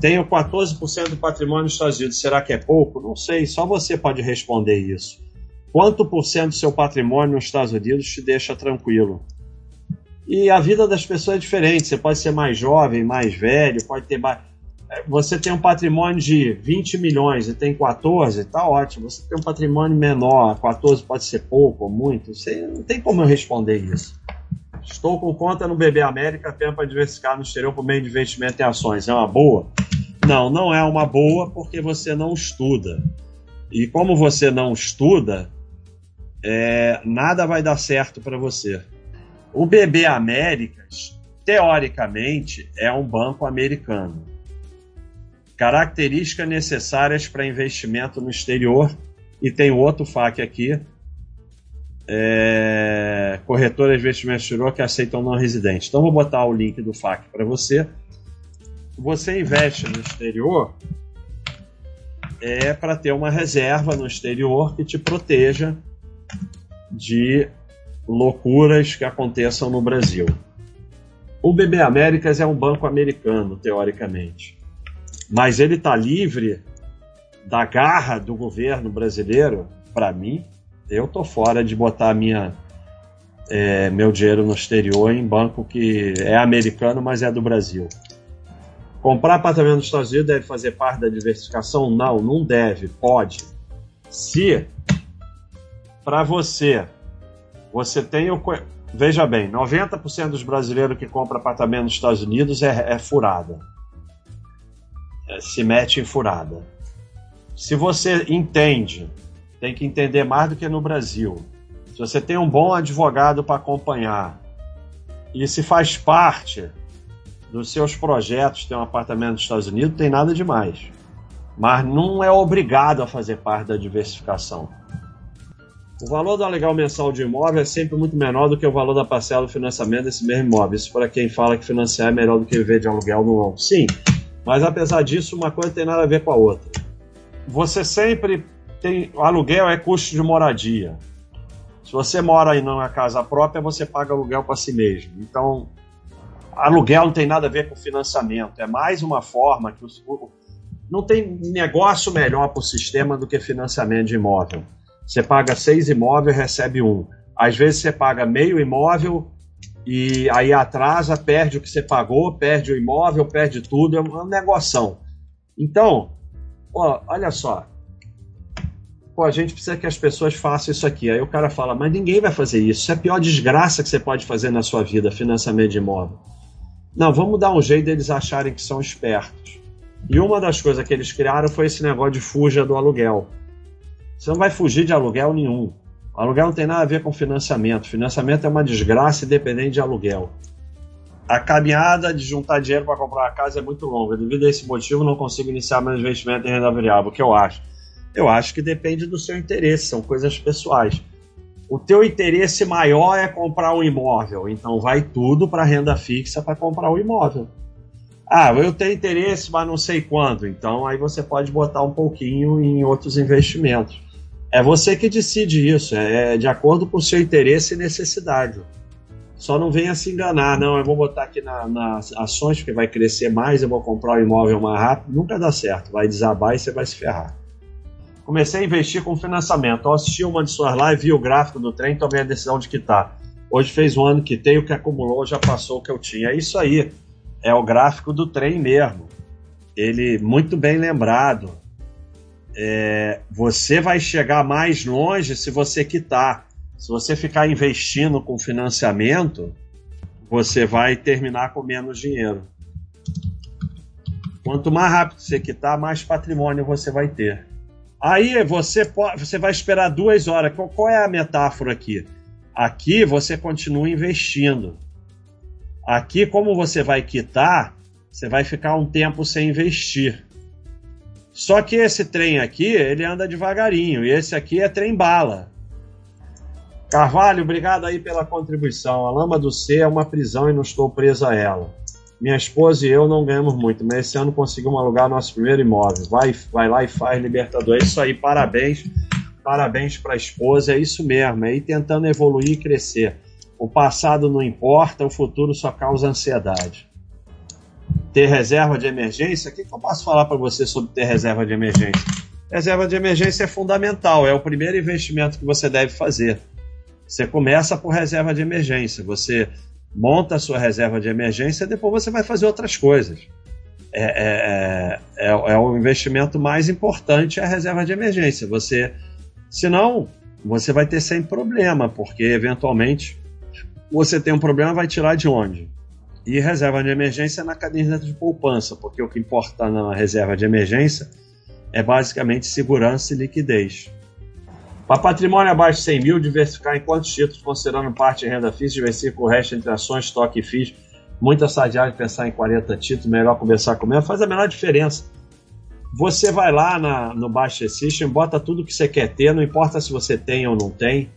Tenho 14% do patrimônio nos Estados Unidos. Será que é pouco? Não sei, só você pode responder isso. Quanto por cento do seu patrimônio nos Estados Unidos te deixa tranquilo? E a vida das pessoas é diferente. Você pode ser mais jovem, mais velho, pode ter mais. Você tem um patrimônio de 20 milhões e tem 14, tá ótimo. Você tem um patrimônio menor, 14 pode ser pouco ou muito. Você não tem como eu responder isso. Estou com conta no BB América apenas para diversificar no exterior por meio de investimento em ações. É uma boa? Não, não é uma boa porque você não estuda. E como você não estuda, é, nada vai dar certo para você. O BB Américas, teoricamente, é um banco americano. Características necessárias para investimento no exterior. E tem outro FAQ aqui. É, corretoras de investimento exterior que aceitam não residentes. Então, vou botar o link do FAQ para você. Você investe no exterior é para ter uma reserva no exterior que te proteja de loucuras que aconteçam no Brasil. O BB Américas é um banco americano, teoricamente, mas ele está livre da garra do governo brasileiro. Para mim, eu tô fora de botar minha é, meu dinheiro no exterior em banco que é americano, mas é do Brasil. Comprar apartamento nos Estados Unidos deve fazer parte da diversificação? Não, não deve, pode. Se para você, você tem o. Veja bem, 90% dos brasileiros que compram apartamento nos Estados Unidos é, é furada. É, se mete em furada. Se você entende, tem que entender mais do que no Brasil. Se você tem um bom advogado para acompanhar e se faz parte dos seus projetos ter um apartamento nos Estados Unidos, tem nada demais. Mas não é obrigado a fazer parte da diversificação. O valor do aluguel mensal de imóvel é sempre muito menor do que o valor da parcela do financiamento desse mesmo imóvel. Isso para quem fala que financiar é melhor do que viver de aluguel no longo. Sim, mas apesar disso, uma coisa tem nada a ver com a outra. Você sempre tem. Aluguel é custo de moradia. Se você mora em uma casa própria, você paga aluguel para si mesmo. Então, aluguel não tem nada a ver com financiamento. É mais uma forma que o, não tem negócio melhor para o sistema do que financiamento de imóvel. Você paga seis imóveis, recebe um. Às vezes você paga meio imóvel e aí atrasa, perde o que você pagou, perde o imóvel, perde tudo, é uma negoção. Então, ó, olha só. Pô, a gente precisa que as pessoas façam isso aqui. Aí o cara fala, mas ninguém vai fazer isso. Isso é a pior desgraça que você pode fazer na sua vida, financiamento de imóvel. Não, vamos dar um jeito deles acharem que são espertos. E uma das coisas que eles criaram foi esse negócio de fuja do aluguel. Você não vai fugir de aluguel nenhum. O aluguel não tem nada a ver com financiamento. Financiamento é uma desgraça independente de aluguel. A caminhada de juntar dinheiro para comprar uma casa é muito longa. Devido a esse motivo, não consigo iniciar meu investimento em renda variável. O que eu acho? Eu acho que depende do seu interesse, são coisas pessoais. O teu interesse maior é comprar um imóvel, então vai tudo para renda fixa para comprar um imóvel. Ah, eu tenho interesse, mas não sei quando. Então aí você pode botar um pouquinho em outros investimentos. É você que decide isso, é, é de acordo com o seu interesse e necessidade. Só não venha se enganar, não, eu vou botar aqui na, nas ações porque vai crescer mais, eu vou comprar o um imóvel mais rápido. Nunca dá certo, vai desabar e você vai se ferrar. Comecei a investir com financiamento. Eu assisti uma de suas lives, vi o gráfico do trem, tomei a decisão de quitar. Hoje fez um ano que tem, o que acumulou já passou o que eu tinha. É isso aí é o gráfico do trem mesmo. Ele muito bem lembrado. É, você vai chegar mais longe se você quitar. Se você ficar investindo com financiamento, você vai terminar com menos dinheiro. Quanto mais rápido você quitar, mais patrimônio você vai ter. Aí você, pode, você vai esperar duas horas. Qual, qual é a metáfora aqui? Aqui você continua investindo. Aqui, como você vai quitar, você vai ficar um tempo sem investir. Só que esse trem aqui, ele anda devagarinho, e esse aqui é trem bala. Carvalho, obrigado aí pela contribuição. A lama do C é uma prisão e não estou preso a ela. Minha esposa e eu não ganhamos muito, mas esse ano conseguimos alugar nosso primeiro imóvel. Vai, vai lá e faz Libertador. É isso aí, parabéns. Parabéns para a esposa, é isso mesmo. É ir tentando evoluir e crescer. O passado não importa, o futuro só causa ansiedade. ter reserva de emergência, o que, que eu posso falar para você sobre ter reserva de emergência? Reserva de emergência é fundamental, é o primeiro investimento que você deve fazer. Você começa por reserva de emergência, você monta a sua reserva de emergência, depois você vai fazer outras coisas. É, é, é, é, é o investimento mais importante é a reserva de emergência. Você, senão, você vai ter sempre problema, porque eventualmente você tem um problema, vai tirar de onde? E reserva de emergência é na caderneta de poupança, porque o que importa na reserva de emergência é basicamente segurança e liquidez. Para patrimônio abaixo de 100 mil, diversificar em quantos títulos, considerando parte em renda fixa, diversifica o resto entre ações, estoque e FIIs. Muita sadiagem pensar em 40 títulos, melhor começar com menos, faz a menor diferença. Você vai lá na, no Baixa System, bota tudo que você quer ter, não importa se você tem ou não tem,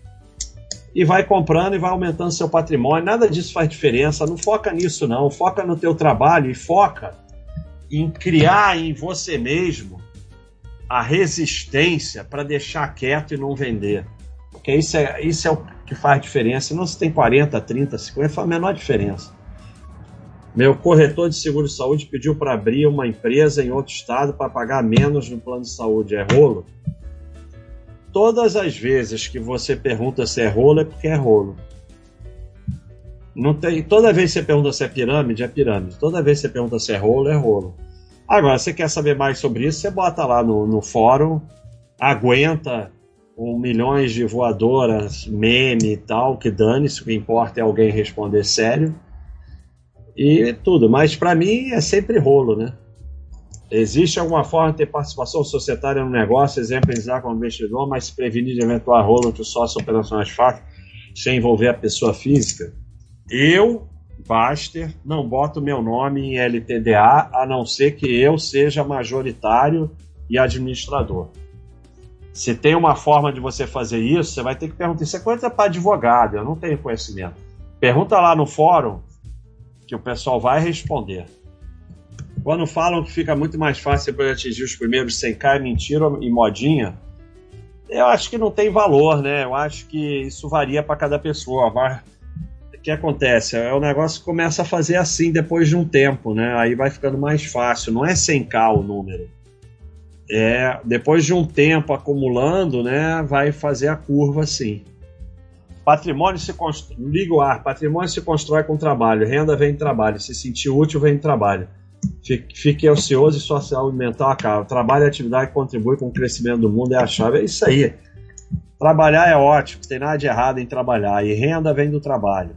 e vai comprando e vai aumentando seu patrimônio. Nada disso faz diferença. Não foca nisso, não. Foca no teu trabalho e foca em criar em você mesmo a resistência para deixar quieto e não vender. Porque isso é, isso é o que faz diferença. Não se tem 40, 30, 50, faz a menor diferença. Meu corretor de seguro de saúde pediu para abrir uma empresa em outro estado para pagar menos no plano de saúde. É rolo? Todas as vezes que você pergunta se é rolo, é porque é rolo. Não tem, toda vez que você pergunta se é pirâmide, é pirâmide. Toda vez que você pergunta se é rolo, é rolo. Agora, você quer saber mais sobre isso, você bota lá no, no fórum, aguenta um milhões de voadoras, meme e tal, que dane-se, o que importa é alguém responder sério. E tudo, mas para mim é sempre rolo, né? Existe alguma forma de ter participação societária no negócio, exemplificar como investidor, mas se prevenir de eventual rolo entre sócio operações fáceis sem envolver a pessoa física? Eu Baster, não boto meu nome em LTDA, a não ser que eu seja majoritário e administrador. Se tem uma forma de você fazer isso, você vai ter que perguntar. Isso é coisa para advogado, eu não tenho conhecimento. Pergunta lá no fórum que o pessoal vai responder. Quando falam que fica muito mais fácil para atingir os primeiros 100k, é mentira e modinha, eu acho que não tem valor, né? Eu acho que isso varia para cada pessoa. Vai que acontece? É o negócio começa a fazer assim depois de um tempo, né? Aí vai ficando mais fácil. Não é 100k o número. É, depois de um tempo acumulando, né, vai fazer a curva assim. Patrimônio se constrói, liga o ar, patrimônio se constrói com trabalho, renda vem de trabalho, se sentir útil vem de trabalho. Fique, fique ocioso e sua saúde mental acaba. Trabalho e atividade que com o crescimento do mundo é a chave. É isso aí. Trabalhar é ótimo, não tem nada de errado em trabalhar. E renda vem do trabalho.